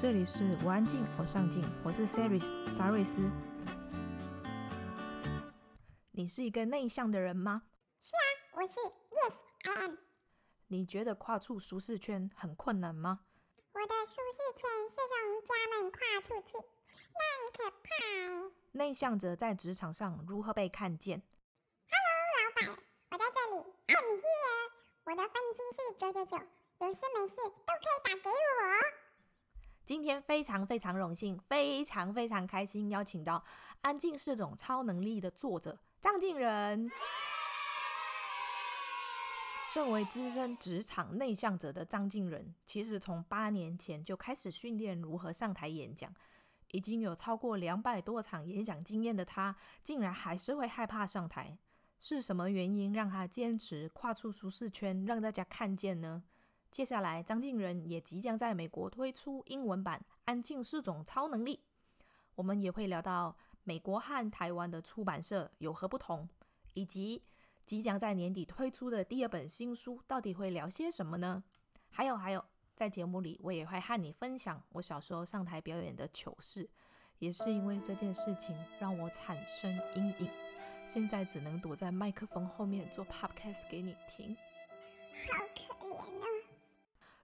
这里是我安静，我上进，我是 Saris 沙瑞斯。你是一个内向的人吗？是啊，我是。Yes, I am。你觉得跨出舒适圈很困难吗？我的舒适圈是从家门跨出去，那很可怕。内向者在职场上如何被看见？Hello，老板，我在这里。I'm here。我的分机是九九九，有事没事都可以打给我。今天非常非常荣幸，非常非常开心，邀请到《安静是种超能力》的作者张瀞仁。身为资深职场内向者的张瀞仁，其实从八年前就开始训练如何上台演讲，已经有超过两百多场演讲经验的他，竟然还是会害怕上台。是什么原因让他坚持跨出舒适圈，让大家看见呢？接下来，张敬仁也即将在美国推出英文版《安静是种超能力》。我们也会聊到美国和台湾的出版社有何不同，以及即将在年底推出的第二本新书到底会聊些什么呢？还有还有，在节目里我也会和你分享我小时候上台表演的糗事，也是因为这件事情让我产生阴影，现在只能躲在麦克风后面做 podcast 给你听。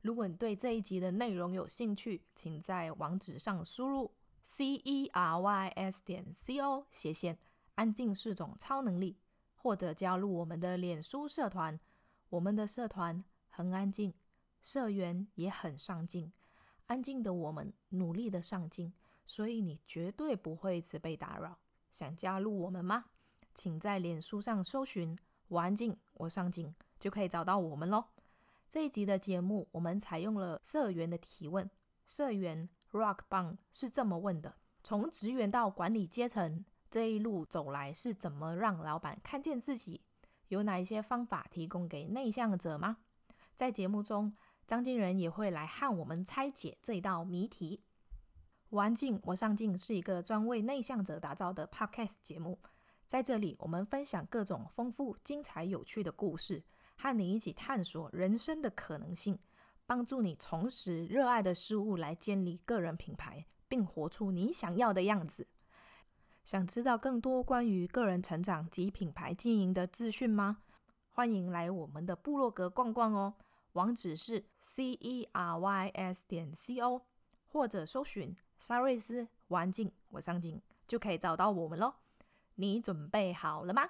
如果你对这一集的内容有兴趣，请在网址上输入 c e r y s 点 c o 斜线安静是种超能力，或者加入我们的脸书社团。我们的社团很安静，社员也很上进。安静的我们努力的上进，所以你绝对不会一直被打扰。想加入我们吗？请在脸书上搜寻“我安静，我上进”，就可以找到我们喽。这一集的节目，我们采用了社员的提问。社员 Rock 棒是这么问的：从职员到管理阶层，这一路走来是怎么让老板看见自己？有哪一些方法提供给内向者吗？在节目中，张金仁也会来和我们拆解这一道谜题。我安静，我上镜是一个专为内向者打造的 Podcast 节目，在这里我们分享各种丰富、精彩、有趣的故事。和你一起探索人生的可能性，帮助你重拾热爱的事物，来建立个人品牌，并活出你想要的样子。想知道更多关于个人成长及品牌经营的资讯吗？欢迎来我们的部落格逛逛哦，网址是 c e r y s 点 c o，或者搜寻沙瑞斯我安静我上镜，就可以找到我们喽。你准备好了吗？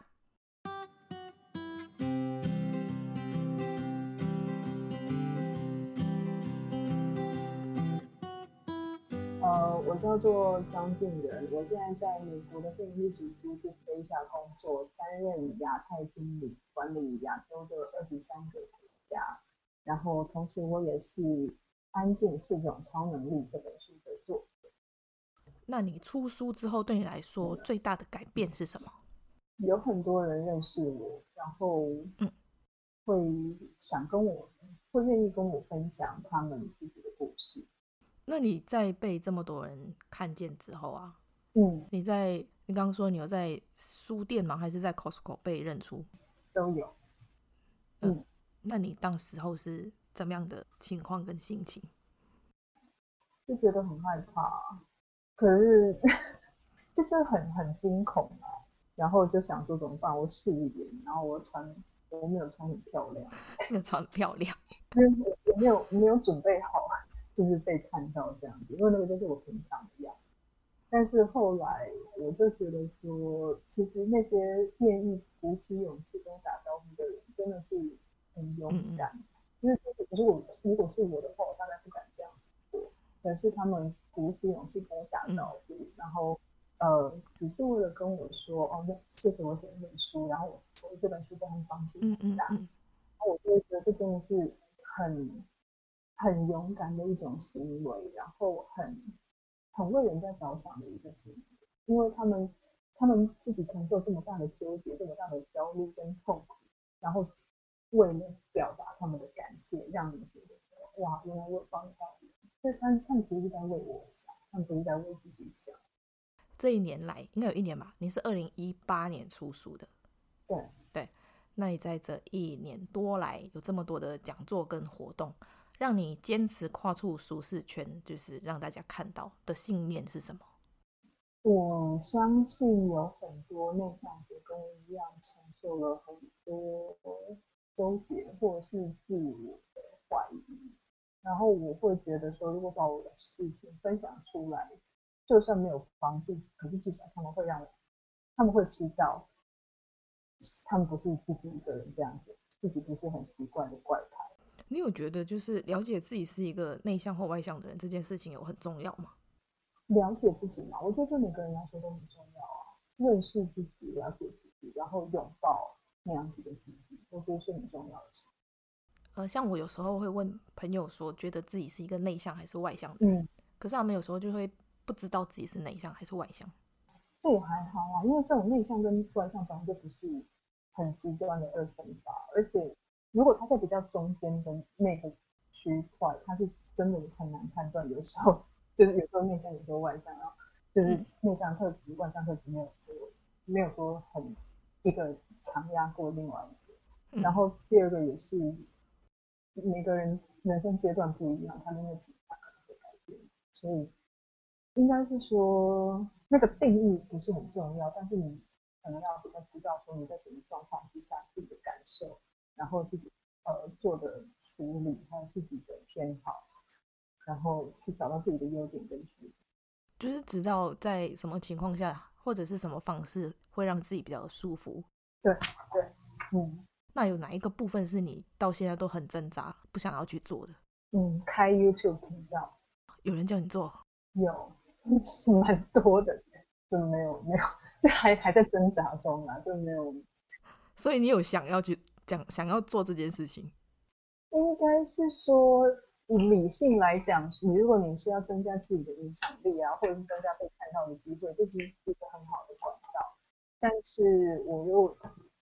呃，我叫做张瀞仁，我现在在美国的电力组织去飞下工作，担任亚太经理，管理亚洲的二十三个国家。然后同时我也是《安静是种超能力》这本书的作者。那你出书之后，对你来说最大的改变是什么？有很多人认识我，然后嗯，会想跟我，会愿意跟我分享他们自己的故事。那你在被这么多人看见之后啊，嗯，你在你刚刚说你有在书店吗？还是在 Costco 被认出？都有。嗯，嗯，那你当时候是怎么样的情况跟心情？就觉得很害怕，可是 就是很很惊恐啊。然后就想说怎么办？我试一点，然后我穿我没有穿很漂亮，没有穿很漂亮，没有我没有没有准备好。就是被看到这样子，因为那个就是我平常的样子。但是后来我就觉得说，其实那些愿意鼓起勇气跟我打招呼的人，真的是很勇敢。嗯嗯，因为如果如果是我的话，我当然不敢这样子做。可是他们鼓起勇气跟我打招呼，嗯、然后呃，只是为了跟我说哦，那谢谢我写这本书，然后我我这本书都很帮助很大。嗯嗯嗯，然后我就觉得这真的是很。很勇敢的一种行为，然后很很为人家着想的一个行为，因为他们他们自己承受这么大的纠结，这么大的焦虑跟痛苦，然后为了表达他们的感谢，让你觉得说哇，原来我有帮到你，所以他们他们其实是在为我想，他们不是在为自己想。这一年来，应该有一年吧？你是二零一八年出书的，对对。那你在这一年多来有这么多的讲座跟活动？让你坚持跨出舒适圈，就是让大家看到的信念是什么？我相信有很多内向者跟我一样，承受了很多纠结或是自我的怀疑。然后我会觉得说，如果把我的事情分享出来，就算没有帮助，可是至少他们会让，他们会知道，他们不是自己一个人这样子，自己不是很奇怪的怪胎。你有觉得就是了解自己是一个内向或外向的人这件事情有很重要吗？了解自己嘛，我觉得对每个人来说都很重要啊。认识自己，了解自己，然后拥抱那样子的自己，我觉得是很重要的事。呃，像我有时候会问朋友说，觉得自己是一个内向还是外向的人，嗯，可是他们有时候就会不知道自己是内向还是外向。这也还好啊，因为这种内向跟外向本来就不是很极端的二分法，而且如果他在比较中间的那个区块，他是真的很难判断，有时候。就是有时候内向，有时候外向，然后就是内向特质、嗯、外向特质没有说没有说很一个强压过另外一个。嗯、然后第二个也是每个人人生阶段不一样，他的那个情况可能会改变，所以应该是说那个定义不是很重要，但是你可能要比较知道说你在什么状况之下自己的感受，然后自己呃做的处理还有自己的偏好。然后去找到自己的优点跟缺点，就是知道在什么情况下或者是什么方式会让自己比较舒服。对对，嗯。那有哪一个部分是你到现在都很挣扎不想要去做的？嗯，开 YouTube 频道。有人叫你做？有，是 蛮多的，就没有没有，这还还在挣扎中啊，就没有。所以你有想要去讲想要做这件事情？应该是说。以理性来讲，你如果你是要增加自己的影响力啊，或者是增加被看到的机会，这是一个很好的管道。但是我又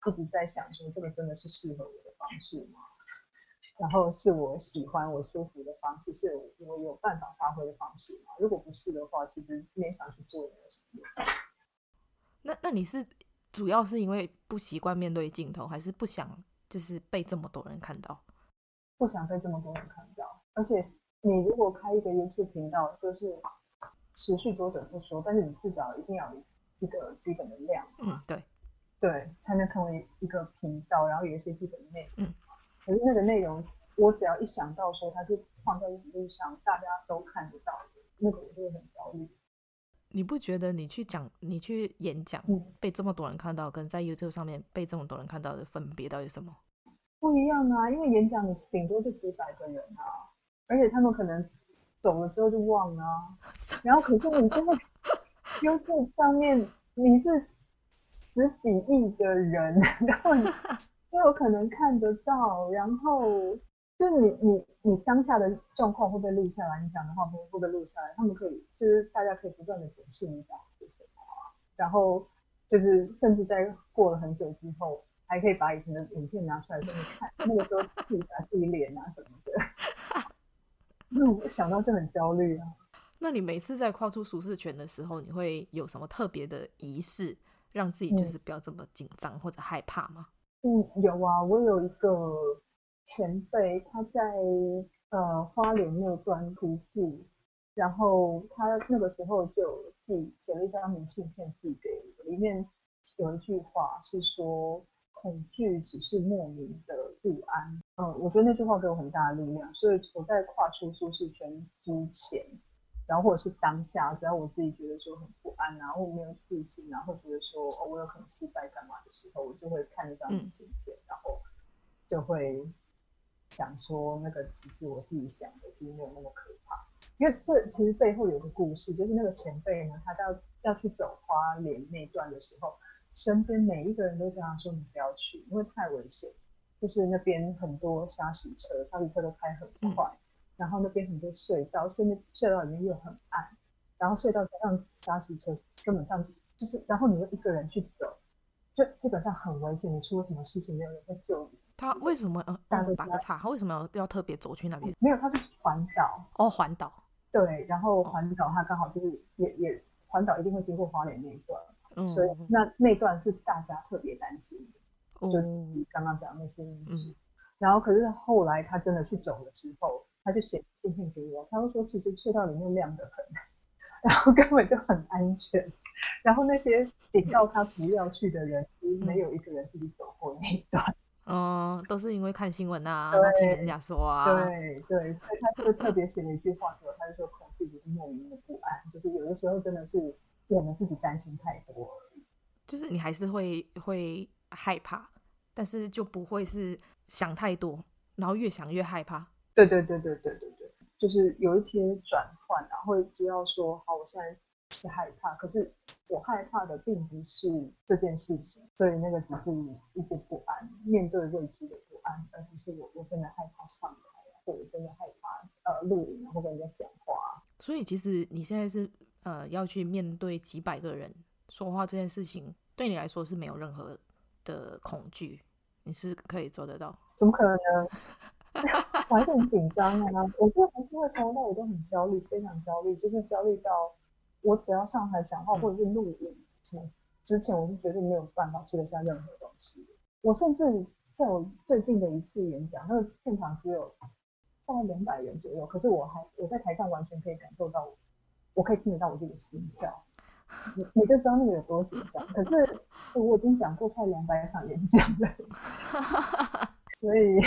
一直在想说，这个真的是适合我的方式吗？然后是我喜欢、我舒服的方式，是我有办法发挥的方式吗？如果不是的话，其实勉强去做也没有什么用。那那你是主要是因为不习惯面对镜头，还是不想就是被这么多人看到？不想被这么多人看到。而且你如果开一个 YouTube 频道，就是持续多久不说，但是你至少一定要有一个基本的量，嗯，对，对，才能成为一个频道，然后有一些基本的内容。嗯，可是那个内容，我只要一想到说它是放在网络上，大家都看得到的，那个我就会很焦虑。你不觉得你去讲、你去演讲，嗯，被这么多人看到，跟在 YouTube 上面被这么多人看到的分别到底什么？不一样啊，因为演讲你顶多就几百个人啊。而且他们可能走了之后就忘了，啊，然后可是你真的 YouTube 上面你是十几亿的人，然后你 就有可能看得到，然后就是你你你当下的状况会被录下来，你讲的话会不会被录下来？他们可以就是大家可以不断的检视你讲的是什么，然后就是甚至在过了很久之后，还可以把以前的影片拿出来给你看，那个时候自己打自己脸啊什么的。那我想到就很焦虑啊。那你每次在跨出舒适圈的时候，你会有什么特别的仪式，让自己就是不要这么紧张或者害怕吗？嗯，有啊，我有一个前辈，他在呃花莲那段徒步，然后他那个时候就寄写了一张明信片寄给我，里面有一句话是说。恐惧只是莫名的不安。嗯，我觉得那句话给我很大的力量。所以我在跨出舒适圈之前，然后或者是当下，只要我自己觉得说很不安啊，或没有自信，然后觉得说哦，我有可能失败干嘛的时候，我就会看那张明信片，嗯、然后就会想说那个只是我自己想的，其实没有那么可怕。因为这其实背后有个故事，就是那个前辈呢，他到要去走花莲那段的时候。身边每一个人都跟他说：“你不要去，因为太危险。就是那边很多砂石车，砂石车都开很快，嗯、然后那边很多隧道，所以那隧道里面又很暗，然后隧道加上砂石车，根本上就是，然后你又一个人去走，就基本上很危险。你出了什么事情，没有人会救你。他为什么？呃，打个打个岔，他为什么要要特别走去那边？没有，他是环岛。哦，环岛。对，然后环岛他刚好就是也也环岛一定会经过花莲那一段。嗯、所以那那段是大家特别担心的，嗯、就是刚刚讲的那些因素。嗯、然后可是后来他真的去走了之后，他就写信片给我，他会说其实隧道里面亮得很，然后根本就很安全，然后那些警告他不要去的人，没有一个人自己走过那一段。嗯，都是因为看新闻啊，听人家说啊。对对，所以他就特别写了一句话说，他就说恐惧就是莫名的不安，就是有的时候真的是我们自己担心太多。就是你还是会会害怕，但是就不会是想太多，然后越想越害怕。对对对对对对对，就是有一天转换，然后会知道说，好，我现在是害怕，可是我害怕的并不是这件事情，所以那个只是一些不安，面对未知的不安，而不是我我真的害怕上台，或者真的害怕呃录影或跟人家讲话。所以其实你现在是呃要去面对几百个人说话这件事情，对你来说是没有任何的恐惧，你是可以做得到？怎么可能呢？我还是很紧张啊！我觉得还是会从头到尾都很焦虑，非常焦虑，就是焦虑到我只要上台讲话或者是录影，嗯，之前我是绝对没有办法吃得下任何东西。我甚至在我最近的一次演讲，那个现场只有大概两百人左右，可是我还我在台上完全可以感受到我，我可以听得到我自己的心跳，你你就知道那个有多紧张。可是我已经讲过快两百场演讲了。所以，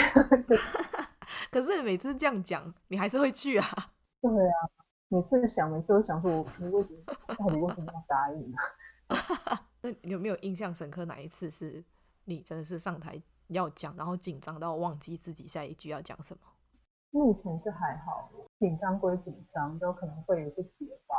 可是每次这样讲，你还是会去啊？对啊，每次想，每次都想说，我你为什么到底为什么要答应呢？那你有没有印象深刻哪一次是你真的是上台要讲，然后紧张到忘记自己下一句要讲什么？目前是还好，紧张归紧张，都可能会有些结巴，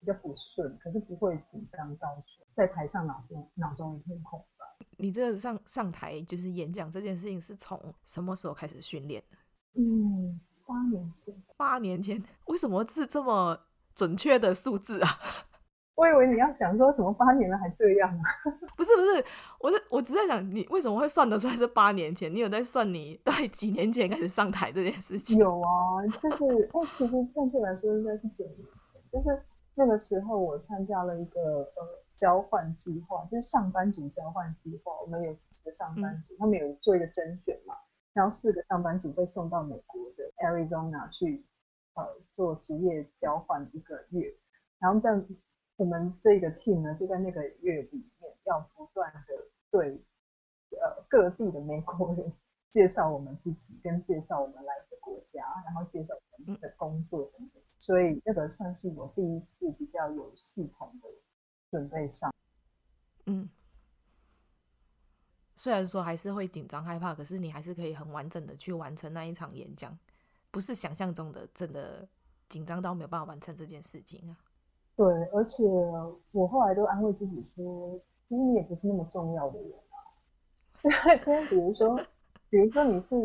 比较不顺，可是不会紧张到在台上脑中脑中一片空白。你这个上上台就是演讲这件事情是从什么时候开始训练的？嗯，八年前。八年前，为什么是这么准确的数字啊？我以为你要讲说怎么八年了还这样啊？不是不是，我是我只在想你为什么会算得出来是八年前？你有在算你大概几年前开始上台这件事情？有啊，就是哎，其实正确来说应该是九年前，就是那个时候我参加了一个呃。交换计划就是上班族交换计划，我们有四个上班族，嗯、他们有做一个甄选嘛，然后四个上班族被送到美国的 Arizona 去，呃，做职业交换一个月，然后在我们这个 team 呢，就在那个月里面要不断的对呃各地的美国人介绍我们自己，跟介绍我们来的国家，然后介绍我们的工作等等，所以那个算是我第一次比较有系统的。准备上，嗯，虽然说还是会紧张害怕，可是你还是可以很完整的去完成那一场演讲，不是想象中的真的紧张到没有办法完成这件事情啊。对，而且我后来都安慰自己说，其实你也不是那么重要的人啊。今天比如说，比如说你是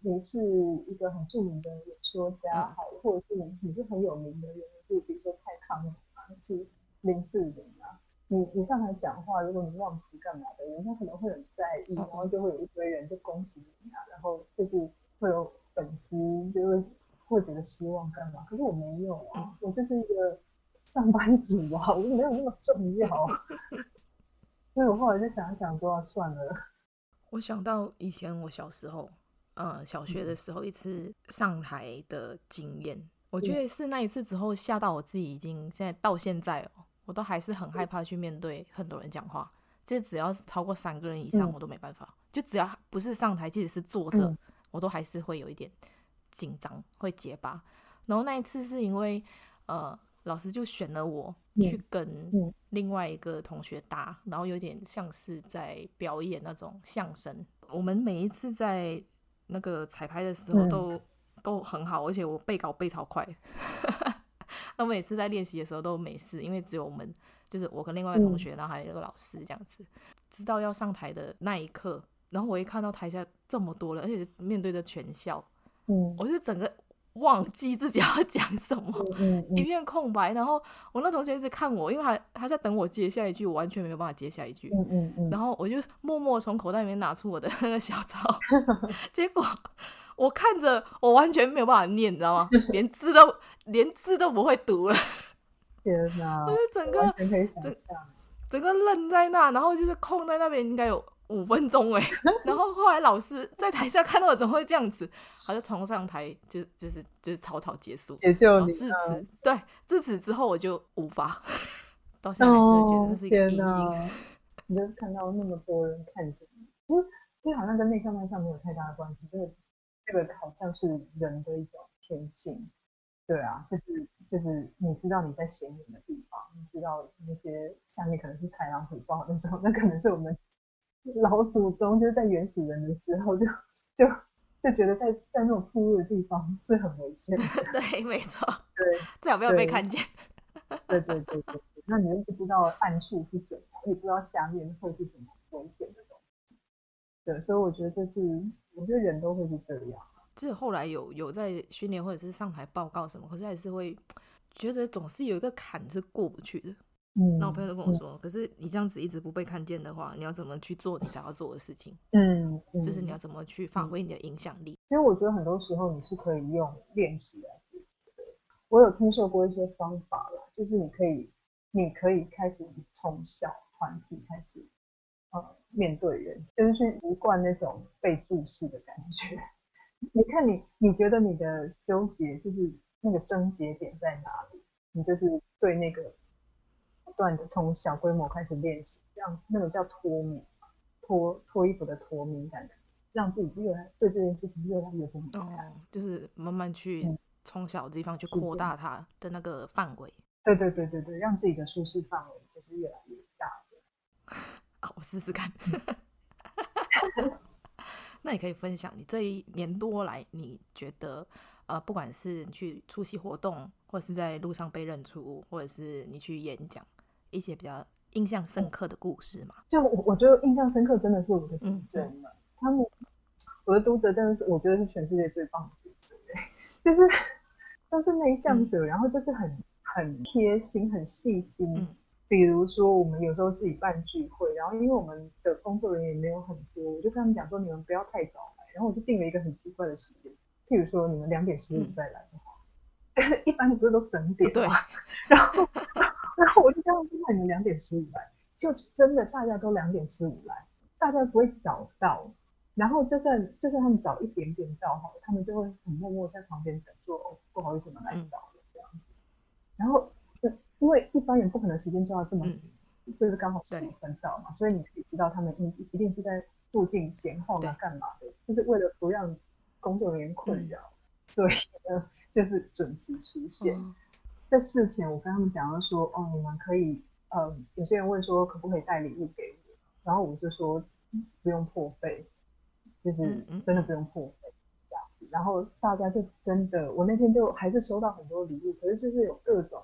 你是一个很著名的演说家，好、嗯，或者是你你是很有名的人，就比如说蔡康永啊，是。林志玲啊，你你上台讲话，如果你忘词干嘛的，人家可能会很在意，然后就会有一堆人就攻击你啊，然后就是会有粉丝就会会觉得失望干嘛？可是我没有啊，我就是一个上班族啊，我就没有那么重要。所以我后来就想一想，说算了。我想到以前我小时候，呃，小学的时候一次上台的经验，我觉得是那一次之后吓到我自己，已经现在到现在哦。我都还是很害怕去面对很多人讲话，就只要是超过三个人以上，我都没办法。就只要不是上台，即使是坐着，我都还是会有一点紧张，会结巴。然后那一次是因为，呃，老师就选了我去跟另外一个同学搭，然后有点像是在表演那种相声。我们每一次在那个彩排的时候都都很好，而且我背稿背超快。那每次在练习的时候都没事，因为只有我们，就是我跟另外一个同学，然后还有一个老师这样子。知道要上台的那一刻，然后我一看到台下这么多人，而且面对着全校，嗯，我就整个忘记自己要讲什么，嗯嗯、一片空白。然后我那同学一直看我，因为他他在等我接下一句，我完全没有办法接下一句。然后我就默默从口袋里面拿出我的那个小抄，结果。我看着，我完全没有办法念，你知道吗？连字都连字都不会读了。天哪！我就整个整整个愣在那，然后就是空在那边，应该有五分钟哎，然后后来老师在台下看到我怎么会这样子，他就冲上台就就是就是草草结束，解救你。自此对，自此之后我就无法，到现在还是觉得那是一个阴影。哦、你就看到那么多人看着你，其实其实好像跟内向外向没有太大的关系，这个这个好像是人的一种天性。对啊，就是就是你知道你在显眼的地方，你知道那些下面可能是豺狼虎豹那种，那可能是我们老祖宗就是在原始人的时候就就就觉得在在那种暴露的地方是很危险的。对，没错。对，最好不要被看见。对对对对，那你又不知道暗处是什么，也不知道下面会是什么危险的东西。对，所以我觉得这是，我觉得人都会是这样。是后来有有在训练或者是上台报告什么，可是还是会觉得总是有一个坎是过不去的。嗯，那我朋友都跟我说，嗯、可是你这样子一直不被看见的话，你要怎么去做你想要做的事情？嗯，嗯就是你要怎么去发挥你的影响力？因为我觉得很多时候你是可以用练习来解决的。我有听说过一些方法啦，就是你可以你可以开始从小团体开始，呃，面对人，就是去习惯那种被注视的感觉。你看你，你觉得你的纠结就是那个症结点在哪里？你就是对那个不断的从小规模开始练习，这样那个叫脱敏，脱脱衣服的脱敏感，让自己越来对这件事情越来越不敏感，哦，就是慢慢去从小的地方去扩大它的那个范围。对对对对对，让自己的舒适范围就是越来越大。好，我试试看。那你可以分享你这一年多来，你觉得呃，不管是你去出席活动，或者是在路上被认出，或者是你去演讲，一些比较印象深刻的故事嘛？就我我觉得印象深刻真的是我的读者们，嗯、他们我的读者真的是我觉得是全世界最棒的读者，就是都是内向者，嗯、然后就是很很贴心、很细心。嗯比如说，我们有时候自己办聚会，然后因为我们的工作人员也没有很多，我就跟他们讲说，你们不要太早来。然后我就定了一个很奇怪的时间，譬如说你们两点十五再来的话，嗯、一般不是都整点吗？对。然后，然后我就这样说，那你们两点十五来，就真的大家都两点十五来，大家不会早到。然后就算就算他们早一点点到好了，他们就会很默默在旁边等，说哦，不好意思，我们来早了这样子。然后。因为一般人不可能时间抓到这么紧，嗯、就是刚好十五分到嘛，所以你可以知道他们一一定是在附近闲晃啊干嘛的，就是为了不让工作人员困扰，嗯、所以呢就是准时出现。嗯、在事前我跟他们讲了说，哦，你们可以，呃，有些人问说可不可以带礼物给我，然后我就说不用破费，就是真的不用破费这样子。然后大家就真的，我那天就还是收到很多礼物，可是就是有各种。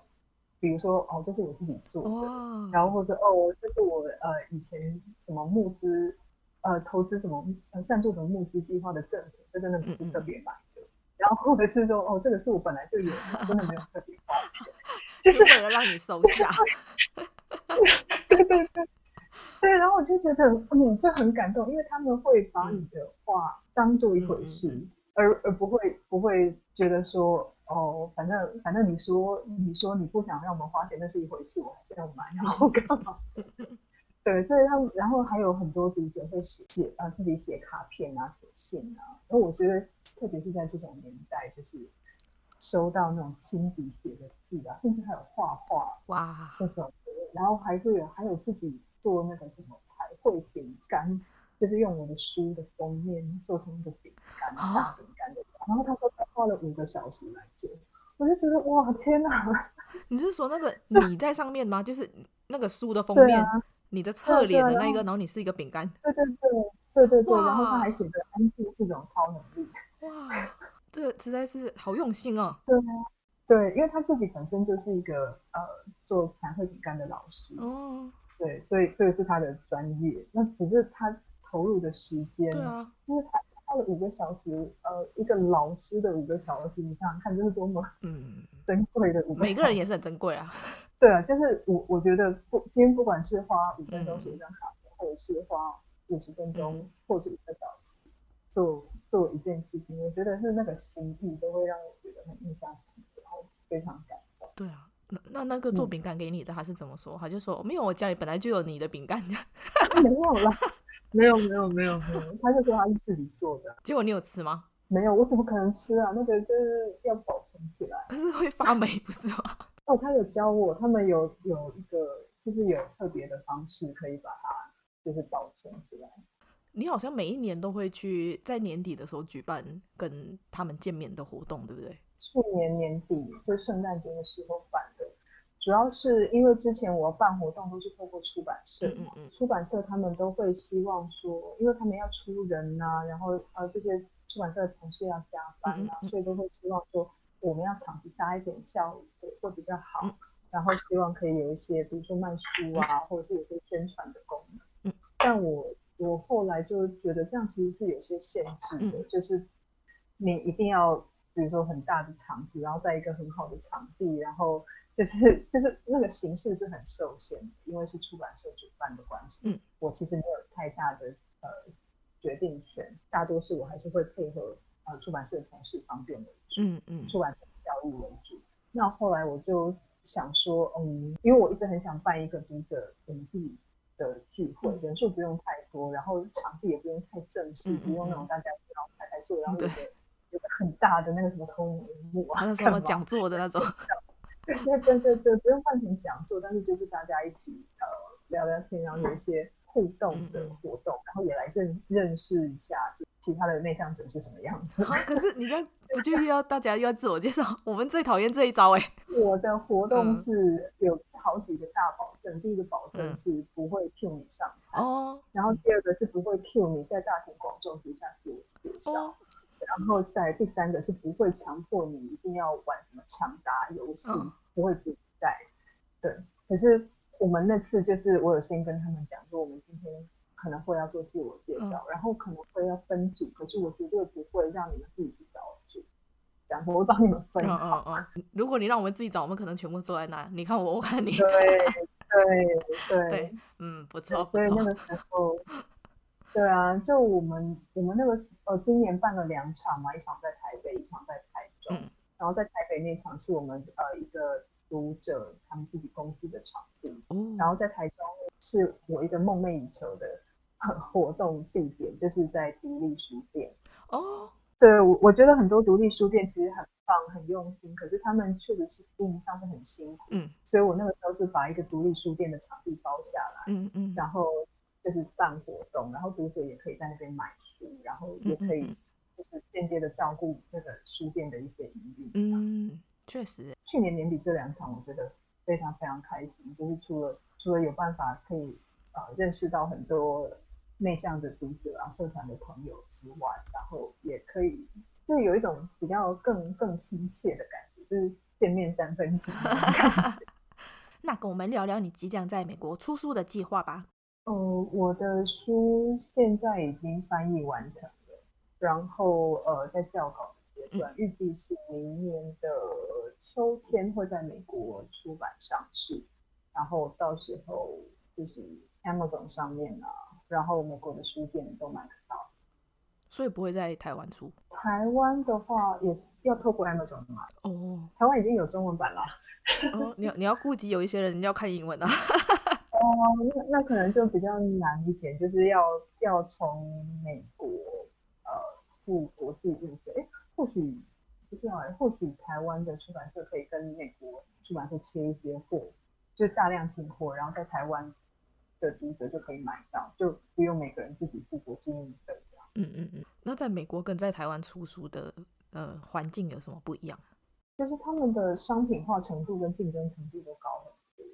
比如说哦，这是我自己做的，哦、然后或者哦，这是我呃以前什么募资呃投资什么呃赞助什么募资计划的赠品，这真的不是特别买。嗯嗯，然后或者是说哦，这个是我本来就有的，真的没有特别花钱，就是为了让你收下。对对对对，然后我就觉得嗯，就很感动，因为他们会把你的话当做一回事，而而不会不会觉得说。哦，反正反正你说你说你不想让我们花钱，那是一回事，我还是要买，然后干嘛？对，所以他们然后还有很多读者会写写啊，自己写卡片啊，写信啊。然后我觉得，特别是在这种年代，就是收到那种亲笔写的字啊，甚至还有画画哇这种，然后还会有还有自己做那个什么彩绘饼干，就是用我的书的封面做成一个饼干大饼干的。然后他说他花了五个小时来做，我就觉得哇天哪！你是说那个 你在上面吗？就是那个书的封面，啊、你的侧脸的那一个，然后你是一个饼干。对对对对对对，然后他还写着安静是种超能力。哇，这个实在是好用心哦。对对，因为他自己本身就是一个呃做彩绘饼干的老师哦，对，所以这个是他的专业。那只是他投入的时间，对啊，因为他。花了五个小时，呃，一个老师的五个小时，你想想看，这是多么嗯珍贵的五个。每个人也是很珍贵啊。对啊，就是我我觉得不，今天不管是花五分钟写一张卡片，嗯、或者是花五十分钟，嗯、或者一个小时做做一件事情，我觉得是那个心意都会让我觉得很印象深刻，然后非常感动。对啊，那那那个做饼干给你的，他是怎么说？他就说没有，我家里本来就有你的饼干。没有啦。没有没有没有没有，他就说他是自己做的。结果你有吃吗？没有，我怎么可能吃啊？那个就是要保存起来。可是会发霉，不是吗？哦，他有教我，他们有有一个，就是有特别的方式可以把它就是保存起来。你好像每一年都会去在年底的时候举办跟他们见面的活动，对不对？去年年底就圣诞节的时候办的，主要是因为之前我办活动都是透过出版社，嗯嗯嗯，出版社他们都会希望说，因为他们要出人呐、啊，然后呃这些出版社的同事要加班啊，所以都会希望说我们要场地大一点，效果会比较好，嗯、然后希望可以有一些比如说卖书啊，或者是有些宣传的功能，嗯、但我。我后来就觉得这样其实是有些限制的，嗯、就是你一定要，比如说很大的场子，然后在一个很好的场地，然后就是就是那个形式是很受限的，因为是出版社主办的关系。嗯，我其实没有太大的呃决定权，大多数我还是会配合呃出版社的同事方便为主。嗯嗯，出版社的教育为主。那后来我就想说，嗯，因为我一直很想办一个读者我们自己。的聚会人数不用太多，然后场地也不用太正式，嗯、不用那种大家然后排排坐，然后有个有个很大的那个什么投影幕啊，什么讲座的那种。对对对对对，不用换成讲座，但是就是大家一起呃聊聊天，然后有一些互动的活动，嗯、然后也来认认识一下其他的内向者是什么样子。可是你这样不就又要大家又要自我介绍？我们最讨厌这一招哎。我的活动是有好几个大保证，第一个保证是不会 cue 你上台，哦，然后第二个是不会 cue 你在大庭广众之下自我介绍，然后在第三个是不会强迫你一定要玩什么抢答游戏，不会比赛。对，可是我们那次就是我有先跟他们讲说，我们今天可能会要做自我介绍，然后可能会要分组，可是我绝对不会让你们自己去找组。然后我会帮你们分。嗯嗯嗯。如果你让我们自己找，我们可能全部坐在那。你看我，我看你。对对对对。嗯，不错。所以那个时候，对啊，就我们我们那个呃，今年办了两场嘛，一场在台北，一场在台中。嗯。然后在台北那场是我们呃一个读者他们自己公司的场地。哦。然后在台中是我一个梦寐以求的 活动地点，就是在独立书店。哦。对，我我觉得很多独立书店其实很棒，很用心，可是他们确实是经营上是很辛苦。嗯，所以我那个时候是把一个独立书店的场地包下来，嗯嗯，然后就是办活动，然后读者也可以在那边买书，然后也可以就是间接的照顾那个书店的一些营运。嗯，确实，去年年底这两场我觉得非常非常开心，就是除了除了有办法可以呃认识到很多。内向的读者啊，社团的朋友之外，然后也可以，就有一种比较更更亲切的感觉，就是见面三分情。那跟我们聊聊你即将在美国出书的计划吧。呃，我的书现在已经翻译完成了，然后呃，在校稿的阶段，预计是明年的秋天会在美国出版上市，然后到时候就是 Amazon 上面啊。然后美国的书店都买得到，所以不会在台湾出。台湾的话也是要透过 Amazon 买。哦，台湾已经有中文版了。哦，你要你要顾及有一些人要看英文啊。哦，那那可能就比较难一点，就是要要从美国呃付国际运费。或许不知道，或许台湾的出版社可以跟美国出版社切一些货，就大量进货，然后在台湾。的读者就可以买到，就不用每个人自己付国际运费这样。嗯嗯嗯。那在美国跟在台湾出书的呃环境有什么不一样？就是他们的商品化程度跟竞争程度都高很多。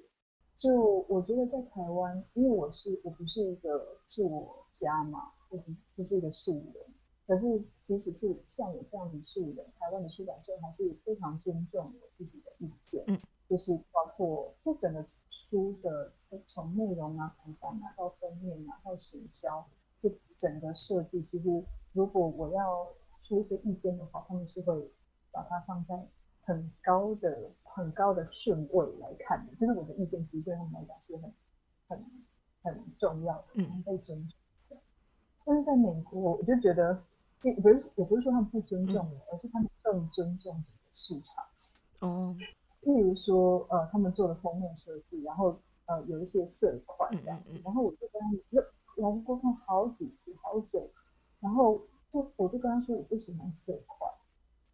就我觉得在台湾，因为我是我不是一个作家嘛，我是就是一个素人。可是即使是像我这样子素人，台湾的出版社还是非常尊重我自己的意见。嗯。就是包括就整个书的从内容啊、排版啊到封面啊到行销，就整个设计，其实如果我要出一些意见的话，他们是会把它放在很高的、很高的顺位来看的。就是我的意见，其实对他们来讲是很、很、很重要的，很被尊重的。但是在美国，我就觉得，也不是也不是说他们不尊重我，而是他们更尊重整个市场。哦。例如说，呃，他们做的封面设计，然后呃有一些色块这样子，然后我就跟他们，就来回沟通好几次，好久。然后就我就跟他说我不喜欢色块，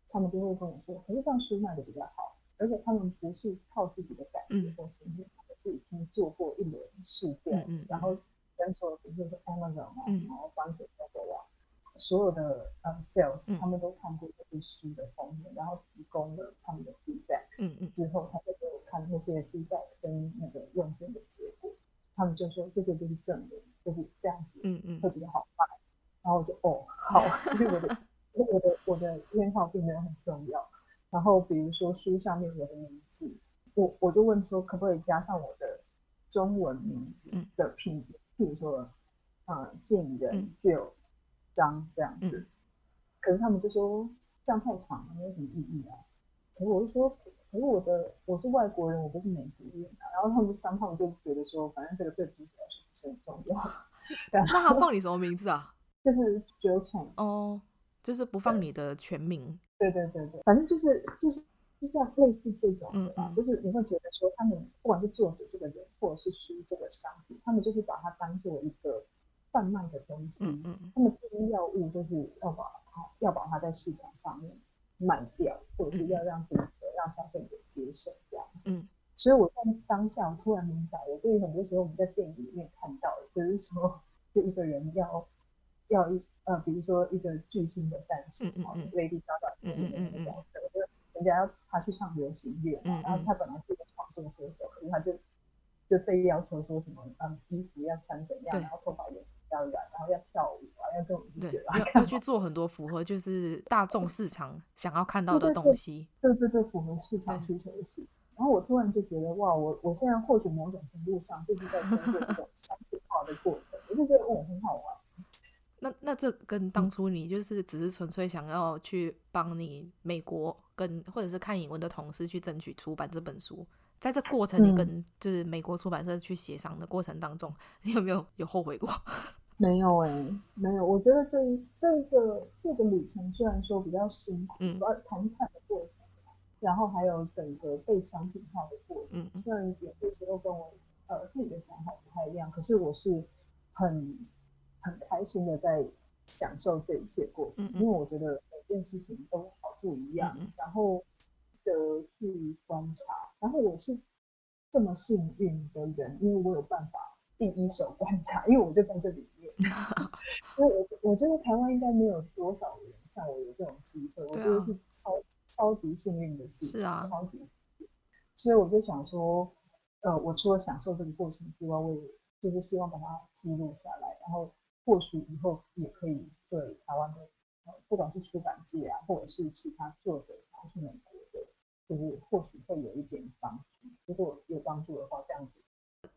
他们就会跟我说，可是这样书卖的比较好，而且他们不是靠自己的感觉或经验，而是已经做过一轮试调，嗯、然后跟所有比如说 Amazon 啊，嗯、然后帮着包括网所有的呃 sales，他们都看过这些书的封面，然后提供了他们的 feedback，嗯嗯，之后他就给我看那些 feedback 跟那个问卷的结果，他们就说这些就是证明，就是这样子，嗯嗯，会比较好卖。然后我就哦好，其实我的我的我的偏好并没有很重要。然后比如说书上面我的名字，我我就问说可不可以加上我的中文名字的拼音，譬如说啊静人就张这样子。可是他们就说这样太长了，没有什么意义啊。可是我就说，可是我的我是外国人，我不是美国人啊。然后他们三胖就觉得说，反正这个对读者来说不是很重要。那他放你什么名字啊？就是 Jill Chen 哦，就是不放你的全名。对对对对，反正就是就是就是像类似这种的吧，嗯嗯，就是你会觉得说他们不管是作者这个人，或者是书这个商品，他们就是把它当做一个贩卖的东西。嗯嗯，他们第一要务就是要把它要把它在市场上面卖掉，或者是要让读者、嗯、让消费者接受这样子。嗯，所以我在当下我突然明白，我对于很多时候我们在电影里面看到的，就是说就一个人要。要一呃，比如说一个巨星的诞生，好，Lady Gaga 这样的角色，就人家要他去唱流行乐嘛，然后他本来是一个创作歌手，可是他就就被要求说什么，嗯，衣服要穿怎样，然后头发也要远，然后要跳舞啊，要跟我们对，要去做很多符合就是大众市场想要看到的东西，对对对，符合市场需求的事情。然后我突然就觉得，哇，我我现在或许某种程度上就是在经历这种商品化的过程，我就觉得哦，很好玩。那那这跟当初你就是只是纯粹想要去帮你美国跟或者是看英文的同事去争取出版这本书，在这过程你跟就是美国出版社去协商的过程当中，你有没有有后悔过？没有哎、欸，没有。我觉得这这个这个旅程虽然说比较辛苦，嗯，谈判的过程，然后还有整个被商品化的过程，嗯，虽然有些时候跟我呃自己的想法不太一样，可是我是很。很开心的在享受这一切过程，因为我觉得每件事情都好不一样，然后的去观察，然后我是这么幸运的人，因为我有办法第一手观察，因为我就在这里面，所以我我觉得台湾应该没有多少人像我有这种机会，我觉得是超超级幸运的事，是啊，超级幸运，所以我就想说，呃，我除了享受这个过程之外，我也就是希望把它记录下来，然后。或许以后也可以对台湾的，不管是出版界啊，或者是其他作者想去美国的，就是或许会有一点帮助。如果有帮助的话，这样子。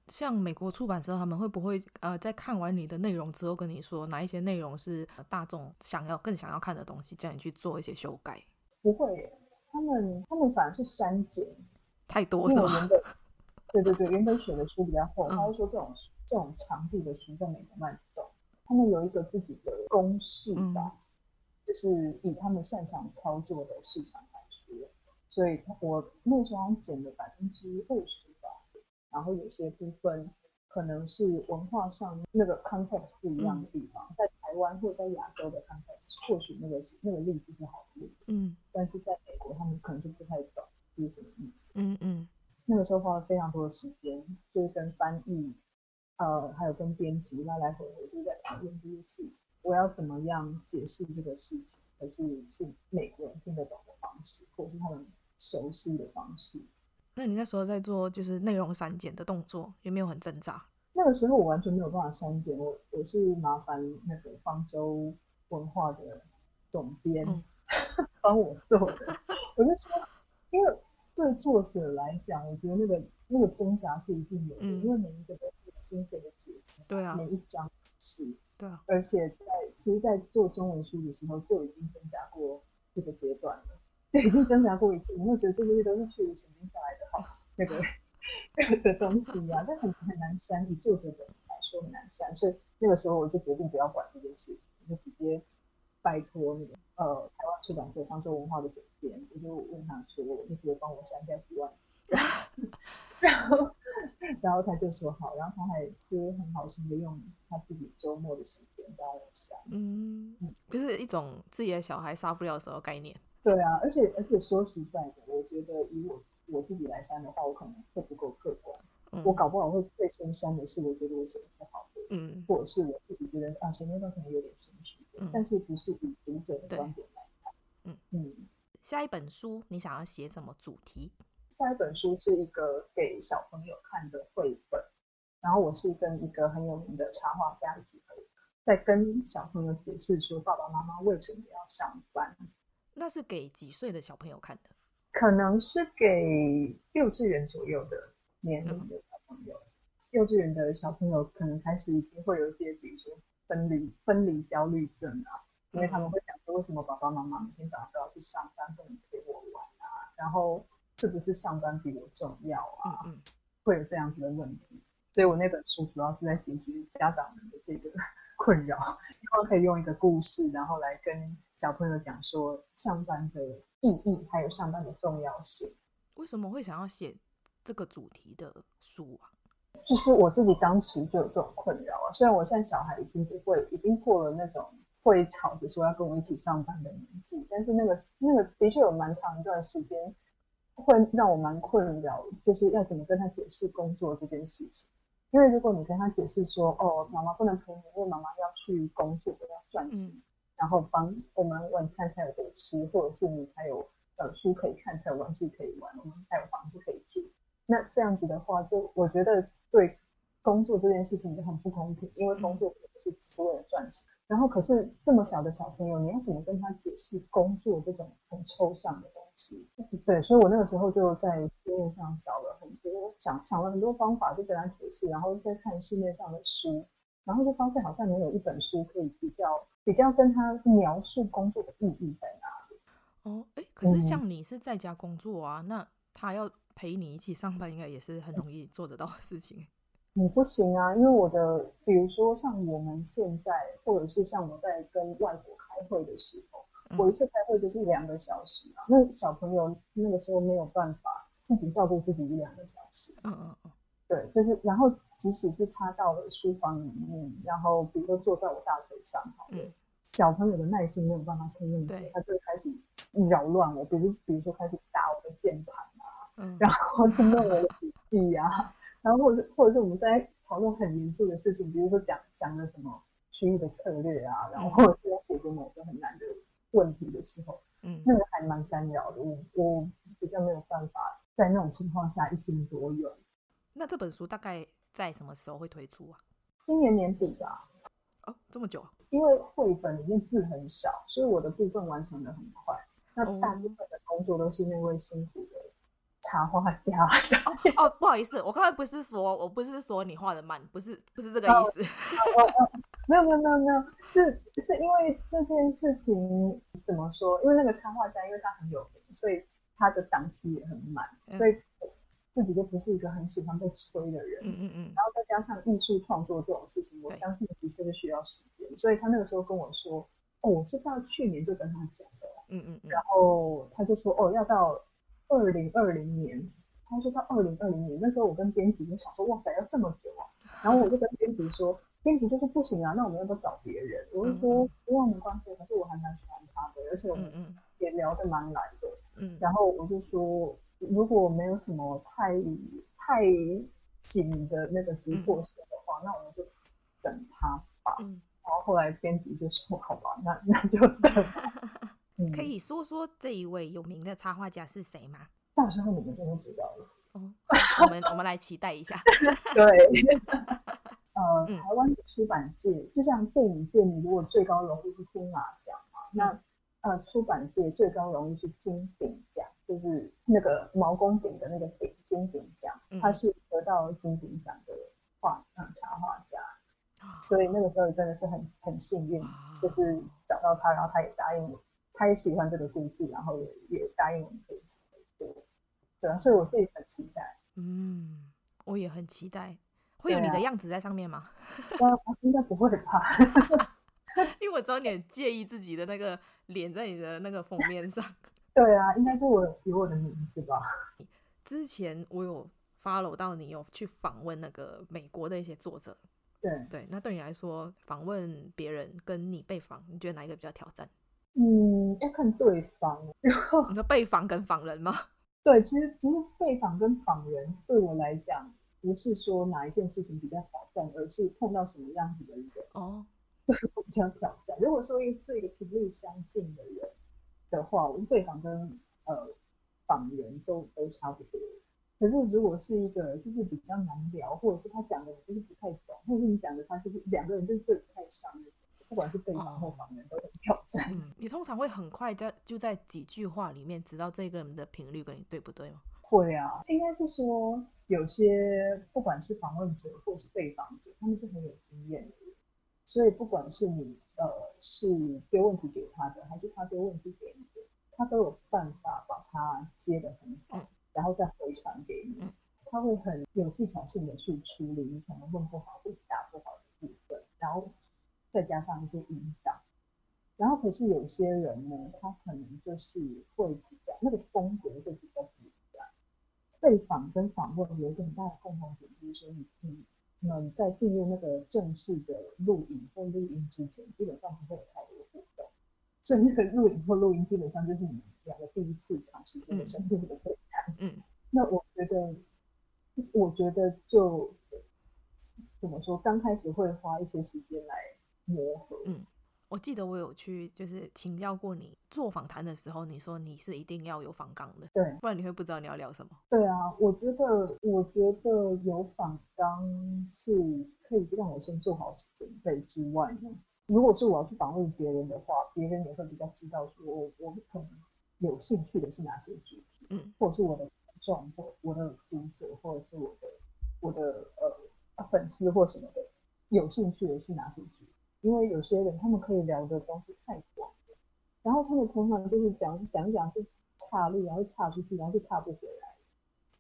像美国出版社他们会不会呃，在看完你的内容之后，跟你说哪一些内容是大众想要更想要看的东西，叫你去做一些修改？不会，他们他们反而是删减太多是吗？对对对，原本选的书比较厚，他会说这种这种长度的书在美国卖不动。他们有一个自己的公式吧，嗯、就是以他们擅长操作的市场所以我那时候减了百分之二十吧，然后有些部分可能是文化上那个 context 不一样的地方，嗯、在台湾或在亚洲的 context，或许那个是那个例子是好的例子，嗯，但是在美国他们可能就不太懂这是什么意思，嗯嗯，那个时候花了非常多的时间，就是跟翻译。呃，还有跟编辑来来回回就是在讨论这些事情，我要怎么样解释这个事情，可是是美国人听得懂的方式，或是他们熟悉的方式。那你那时候在做就是内容删减的动作，有没有很挣扎？那个时候我完全没有办法删减，我我是麻烦那个方舟文化的总编帮、嗯、我做的。我就说，因为对作者来讲，我觉得那个那个挣扎是一定有的，嗯、因为每一个都是。新鲜的解释，对啊，每一章是，对啊，而且在其实，在做中文书的时候就已经挣扎过这个阶段了，就已经挣扎过一次。你会觉得这些都是去沉淀下来的好那个 的东西呀、啊，这很很难删，以作者本人来说很难删，所以那个时候我就决定不要管这件事情，就直接拜托那个呃台湾出版社方舟文化的总编，我就问他说，你可不可以帮我删掉几万？然后，然后他就说好，然后他还就是很好心的用他自己周末的时间帮我删。嗯，就是一种自己的小孩杀不了的时候概念。对啊，而且而且说实在的，我觉得以我我自己来删的话，我可能会不够客观。嗯、我搞不好会最先删的是，我觉得我写的不好的，嗯，或者是我自己觉得啊，写那段可能有点情绪，嗯，但是不是以读者的观点来看，嗯嗯。下一本书你想要写什么主题？下一本书是一个给小朋友看的绘本，然后我是跟一个很有名的插画家一起在跟小朋友解释说爸爸妈妈为什么要上班。那是给几岁的小朋友看的？可能是给幼稚园左右的年龄的小朋友。嗯、幼稚园的小朋友可能开始已经会有一些，比如说分离分离焦虑症啊，因为他们会想说，为什么爸爸妈妈每天早上都要去上班，不能陪我玩啊？然后。是不是上班比我重要啊？嗯嗯，会有这样子的问题，所以我那本书主要是在解决家长们的这个困扰，希望可以用一个故事，然后来跟小朋友讲说上班的意义，还有上班的重要性。为什么会想要写这个主题的书啊？就是我自己当时就有这种困扰啊。虽然我现在小孩已经不会，已经过了那种会吵着说要跟我一起上班的年纪，但是那个那个的确有蛮长一段时间。会让我蛮困扰，就是要怎么跟他解释工作这件事情。因为如果你跟他解释说，哦，妈妈不能陪你，因为妈妈要去工作，要赚钱，嗯、然后帮我们晚餐才有得吃，或者是你才有呃书可以看，才有玩具可以玩，我们才有房子可以住。那这样子的话，就我觉得对工作这件事情就很不公平，因为工作不是只是为了赚钱。然后，可是这么小的小朋友，你要怎么跟他解释工作这种很抽象的东西？对，所以我那个时候就在市面上找了很多，想想了很多方法，就跟他解释，然后再看市面上的书，然后就发现好像没有一本书可以比较比较跟他描述工作的意义在哪里。哦，哎，可是像你是在家工作啊，嗯、那他要陪你一起上班，应该也是很容易做得到的事情。你不行啊，因为我的，比如说像我们现在，或者是像我在跟外国开会的时候，嗯、我一次开会就是两个小时啊。那小朋友那个时候没有办法自己照顾自己一两个小时。嗯嗯嗯。对，就是然后即使是他到了书房里面，然后比如说坐在我大腿上，嗯，小朋友的耐心没有办法撑那么久，他就会开始扰乱我，比如比如说开始打我的键盘啊，嗯，然后弄我的笔记啊。然后或者是或者是我们在讨论很严肃的事情，比如说讲讲了什么区域的策略啊，然后或者是要解决某个很难的问题的时候，嗯，那个还蛮干扰的。我我比较没有办法在那种情况下一心多用。那这本书大概在什么时候会推出啊？今年年底吧。哦，这么久？因为绘本里面字很少，所以我的部分完成的很快。那大部分的工作都是那位辛苦的。插画家 哦，哦，不好意思，我刚才不是说，我不是说你画的慢，不是，不是这个意思。哦哦哦，没有没有没有没有，是是因为这件事情怎么说？因为那个插画家，因为他很有名，所以他的档期也很满，嗯、所以自己就不是一个很喜欢被催的人。嗯嗯嗯。然后再加上艺术创作这种事情，我相信的确是需要时间，所以他那个时候跟我说，哦，我是到去年就跟他讲的。嗯嗯嗯。然后他就说，哦，要到。二零二零年，他说到二零二零年，那时候我跟编辑就想说，哇塞，要这么久啊！然后我就跟编辑说，编辑就说不行啊，那我们要不要找别人？我就说不用没关系，可是我还蛮喜欢他的，而且我们也聊得蛮来的。嗯，然后我就说，如果没有什么太太紧的那个急迫性的话，那我们就等他吧。然后后来编辑就说，好吧，那那就等。可以说说这一位有名的插画家是谁吗？到时候你们就会知道了。哦，我们我们来期待一下。对，呃，台湾的出版界，就像电影界，你如果最高荣誉是金马奖嘛，那呃，出版界最高荣誉是金鼎奖，就是那个毛公鼎的那个鼎，金鼎奖，他是得到金鼎奖的画呃插画家，所以那个时候真的是很很幸运，就是找到他，然后他也答应我。他也喜欢这个故事，然后也也答应我们可以一起做，对啊，所以我自己很期待。嗯，我也很期待，会有你的样子在上面吗？啊，应该不会吧？因为我知道你很介意自己的那个脸在你的那个封面上。对啊，应该是我有我的名字吧？之前我有 follow 到你有去访问那个美国的一些作者。对对，那对你来说，访问别人跟你被访，你觉得哪一个比较挑战？嗯，要看对方。然后你说被访跟访人吗？对，其实其实被访跟访人对我来讲，不是说哪一件事情比较挑战，而是碰到什么样子的人哦，对我比较挑战。如果说是一个频率相近的人的话，我对访跟呃访人都都差不多。可是，如果是一个就是比较难聊，或者是他讲的你就是不太懂，或者是你讲的他就是两个人就是对不太上，不管是对方或旁人都很挑战。嗯，你通常会很快在就在几句话里面知道这个人的频率跟你对不对吗？会啊，应该是说有些不管是访问者或是被访者，他们是很有经验的，所以不管是你呃是丢问题给他的，还是他丢问题给你的，他都有办法把它接得很好。嗯然后再回传给你，他会很有技巧性的去处理你可能问不好或是答不好的部分，然后再加上一些引导。然后可是有些人呢，他可能就是会比较那个风格会比较不一样。被访跟访问有一个很大的共同点，就是说你你们在进入那个正式的录影或录音之前，基本上不会有太多互动。所以那个录影或录音基本上就是你们两个第一次长时间的深度的对谈。嗯，那我觉得，我觉得就怎么说，刚开始会花一些时间来磨合。嗯，我记得我有去，就是请教过你做访谈的时候，你说你是一定要有访纲的，对，不然你会不知道你要聊什么。对啊，我觉得，我觉得有访纲是可以让我先做好准备之外呢，如果是我要去访问别人的话，别人也会比较知道说我我可能有兴趣的是哪些主题。嗯，或者是我的观众，或我的读者，或者是我的我的呃粉丝或什么的，有兴趣的是哪些剧？因为有些人他们可以聊的东西太广了，然后他们通常就是讲讲一讲就岔路，然后岔出去，然后就岔不回来。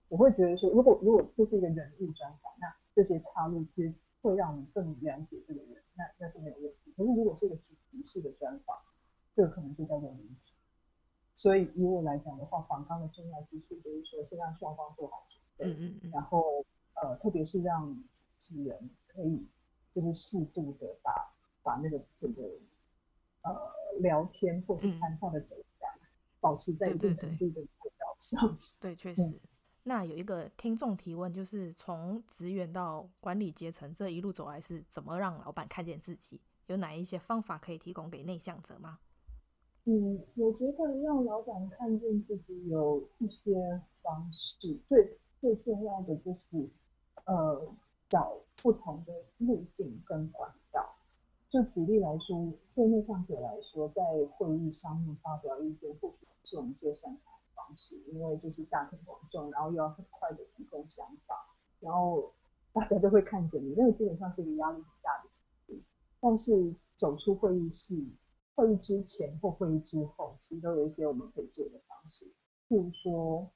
我会觉得说，如果如果这是一个人物专访，那这些岔路其实会让我们更了解这个人，那那是没有问题。可是如果是一个主题式的专访，这个可能就叫做离题。所以以我来讲的话，访纲的重要之处就是说，先让双方做好准备，嗯嗯嗯，然后呃，特别是让主持人可以就是适度的把把那个整个呃聊天或是谈话的走向、嗯、保持在一定程度的轨道上。对，确实。嗯、那有一个听众提问，就是从职员到管理阶层这一路走来，是怎么让老板看见自己？有哪一些方法可以提供给内向者吗？嗯，我觉得让老板看见自己有一些方式，最最重要的就是，呃，找不同的路径跟管道。就举例来说，对内向者来说，在会议上面发表意见，或许是我们最擅长的方式，因为就是大庭广众，然后又要很快的提供想法，然后大家都会看见你，那个基本上是一个压力很大的程度。但是走出会议室。会议之前或会议之后，其实都有一些我们可以做的方式。譬如说，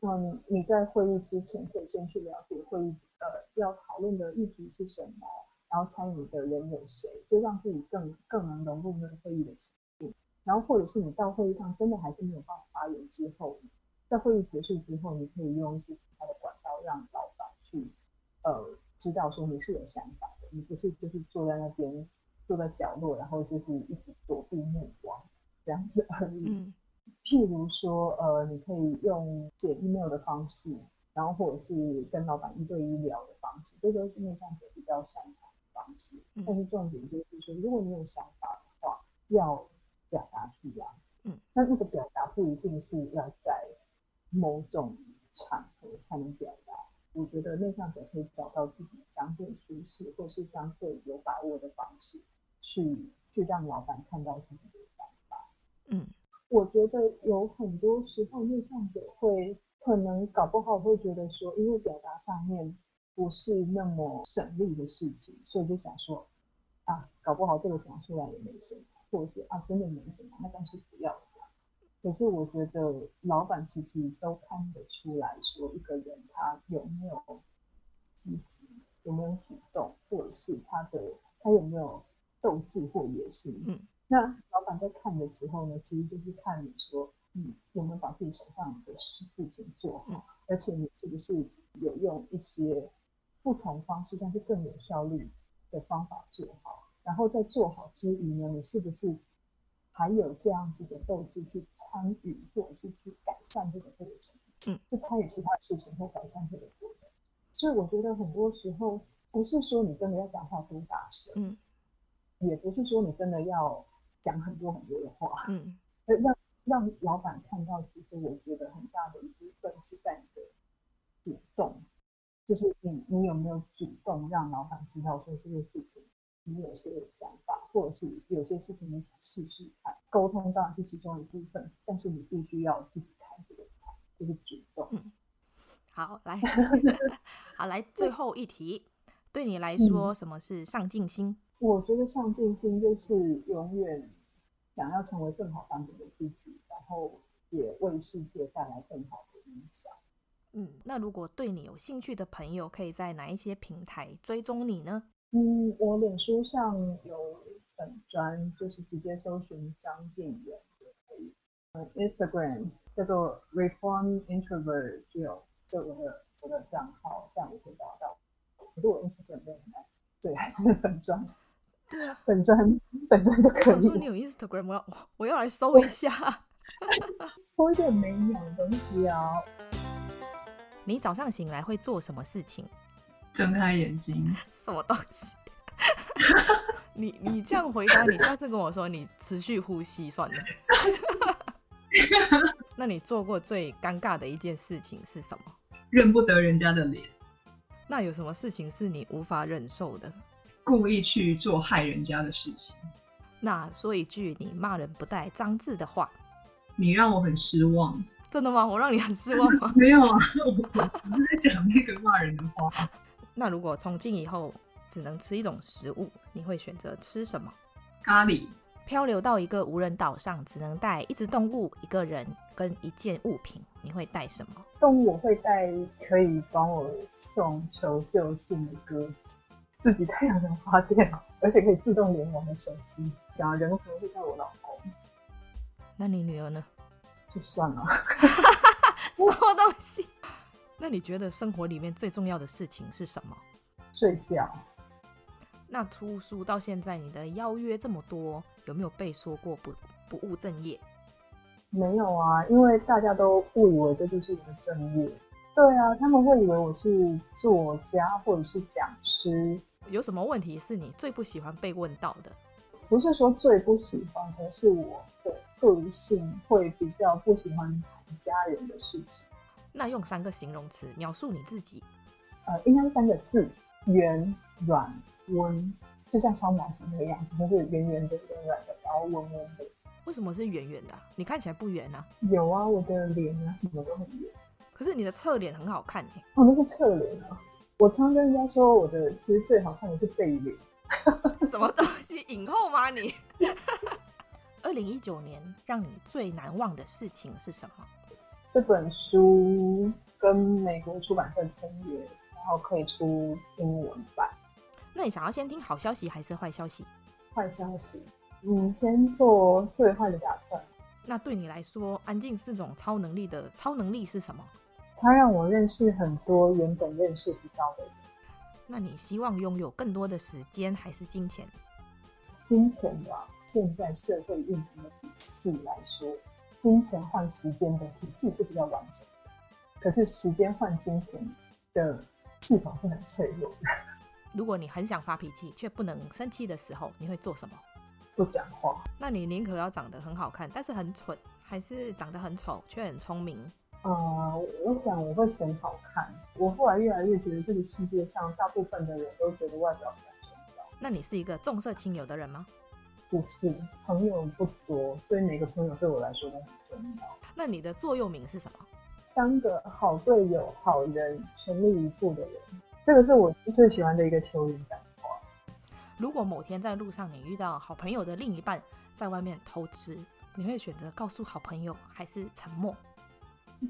嗯，你在会议之前可以先去了解会议呃要讨论的议题是什么，然后参与的人有谁，就让自己更更能融入那个会议的情境。然后或者是你到会议上真的还是没有办法发言之后，在会议结束之后，你可以用一些其他的管道让老板去呃知道说你是有想法的，你不是就是坐在那边。坐在角落，然后就是一直躲避目光这样子而已。嗯、譬如说，呃，你可以用写 email 的方式，然后或者是跟老板一对一聊的方式，这都是内向者比较擅长的方式。嗯、但是重点就是说，如果你有想法的话，要表达出来。嗯，那这个表达不一定是要在某种场合才能表达。我觉得内向者可以找到自己相对舒适或是相对有把握的方式。去去让老板看到自己的想法。嗯，我觉得有很多时候内向者会可能搞不好会觉得说，因为表达上面不是那么省力的事情，所以就想说啊，搞不好这个讲出来也没什么，或者是啊真的没什么，那干脆不要讲。可是我觉得老板其实都看得出来说，一个人他有没有积极，有没有主动，或者是他的他有没有。斗志或野心，嗯，那老板在看的时候呢，其实就是看你说，嗯，有没有把自己手上的事情做好，嗯、而且你是不是有用一些不同方式，但是更有效率的方法做好。然后在做好之余呢，你是不是还有这样子的斗志去参与，或者是去改善这个过程？嗯，去参与其他事情或改善这个过程。所以我觉得很多时候不是说你真的要讲话多大声，嗯，也不是说你真的要讲很多很多的话，嗯，让让老板看到，其实我觉得很大的一部分是在你的主动，就是你你有没有主动让老板知道说这个事情。你有些想法，或者是有些事情你想试试看，沟通当然是其中一部分，但是你必须要自己开这个口，就是主动。嗯，好，来，好来，最后一题，对你来说，什么是上进心？嗯，我觉得上进心就是永远想要成为更好版本的自己，然后也为世界带来更好的影响。嗯，那如果对你有兴趣的朋友，可以在哪一些平台追踪你呢？嗯，我脸书上有粉专，就是直接搜寻张静远就可以。嗯，Instagram 叫做 Reform Introvert，就有就我的我的账号，这样也可以找到。可是我 Instagram 没有卖，对，还是粉专。对啊，粉专粉专就可以。我想说你有 Instagram，我要我要来搜一下。搜一点没有的东西啊。你早上醒来会做什么事情？睁开眼睛，什么东西？你你这样回答，你下次跟我说你持续呼吸算了。那你做过最尴尬的一件事情是什么？认不得人家的脸。那有什么事情是你无法忍受的？故意去做害人家的事情。那说一句你骂人不带脏字的话。你让我很失望。真的吗？我让你很失望吗？没有啊，我不是在讲那个骂人的话。那如果从今以后只能吃一种食物，你会选择吃什么？咖喱。漂流到一个无人岛上，只能带一只动物、一个人跟一件物品，你会带什么？动物我会带可以帮我送求救信的鸽子，自己太阳能发电，而且可以自动联网的手机。讲人可能会带我老公。那你女儿呢？就算了。什么东西？那你觉得生活里面最重要的事情是什么？睡觉。那出书到现在，你的邀约这么多，有没有被说过不不务正业？没有啊，因为大家都误以为这就是我的正业。对啊，他们会以为我是作家或者是讲师。有什么问题是你最不喜欢被问到的？不是说最不喜欢，而是我的个性会比较不喜欢谈家人的事情。那用三个形容词描述你自己，呃，应该是三个字：圆、软、温，就像烧麻子那个样子，就是圆圆的、软软的，然后温温的。为什么是圆圆的？你看起来不圆啊？有啊，我的脸啊，什么都很圆。可是你的侧脸很好看耶。哦，那是侧脸啊。我常跟人家说，我的其实最好看的是背脸。什么东西？影后吗你？二零一九年让你最难忘的事情是什么？这本书跟美国出版社签约，然后可以出英文版。那你想要先听好消息还是坏消息？坏消息，你先做最坏的打算。那对你来说，安静是种超能力的超能力是什么？它让我认识很多原本认识不到的人。那你希望拥有更多的时间还是金钱？金钱吧，现在社会运行的体系来说。金钱换时间的体系是比较完整的，可是时间换金钱的系统是很脆弱的。如果你很想发脾气却不能生气的时候，你会做什么？不讲话。那你宁可要长得很好看，但是很蠢，还是长得很丑却很聪明？呃，我想我会选好看。我后来越来越觉得，这个世界上大部分的人都觉得外表比较重要。那你是一个重色轻友的人吗？不是，朋友不多，所以每个朋友对我来说都很重要。那你的座右铭是什么？当个好队友、好人、全力以赴的人。这个是我最喜欢的一个球员讲的话。如果某天在路上你遇到好朋友的另一半在外面偷吃，你会选择告诉好朋友还是沉默？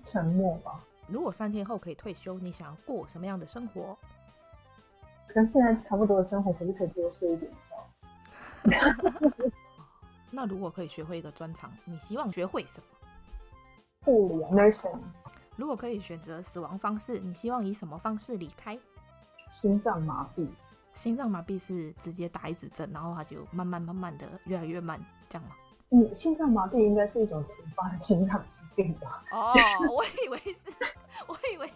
沉默吧。如果三天后可以退休，你想要过什么样的生活？跟现在差不多的生活，可是可以多睡一点觉。那如果可以学会一个专长，你希望学会什么？护理 nursing。如果可以选择死亡方式，你希望以什么方式离开？心脏麻痹。心脏麻痹是直接打一指针，然后它就慢慢慢慢的越来越慢，这样吗？嗯，心脏麻痹应该是一种突发的心脏疾病吧？哦，我以为是，我以为。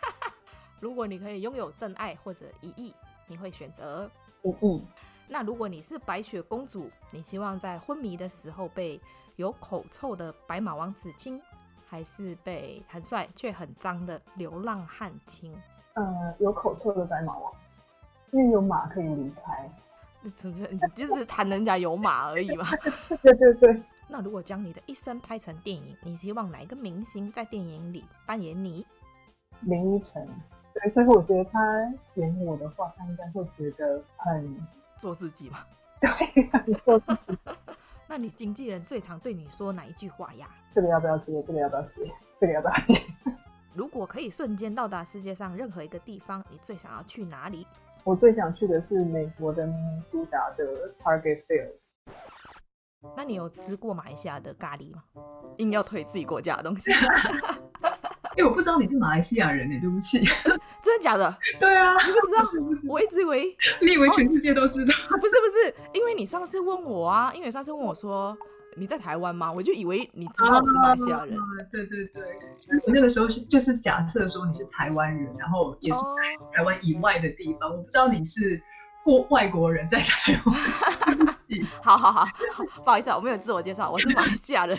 如果你可以拥有真爱或者一亿，你会选择一亿。那如果你是白雪公主，你希望在昏迷的时候被有口臭的白马王子亲，还是被很帅却很脏的流浪汉亲？呃，有口臭的白马王，因为有马可以离开。你 只是你就是谈人家有马而已嘛。对对对。那如果将你的一生拍成电影，你希望哪一个明星在电影里扮演你？林依晨。对，所以我觉得他演我的话，他应该会觉得很。做自己嘛，对，你做自己。那你经纪人最常对你说哪一句话呀？这个要不要接？这个要不要接？这个要不要接？如果可以瞬间到达世界上任何一个地方，你最想要去哪里？我最想去的是美国的明尼苏达的 Target Field。那你有吃过马来西亚的咖喱吗？硬要推自己国家的东西。因为我不知道你是马来西亚人呢，对不起。真的假的？对啊，你不知道？我一直以为 你以为全世界都知道？哦、不是不是，因为你上次问我啊，因为上次问我说你在台湾吗？我就以为你知道我是马来西亚人。啊、对对对，我那个时候是就是假设说你是台湾人，然后也是台湾以外的地方，哦、我不知道你是过外国人在台湾。好好好，不好意思啊，我没有自我介绍，我是马来西亚人。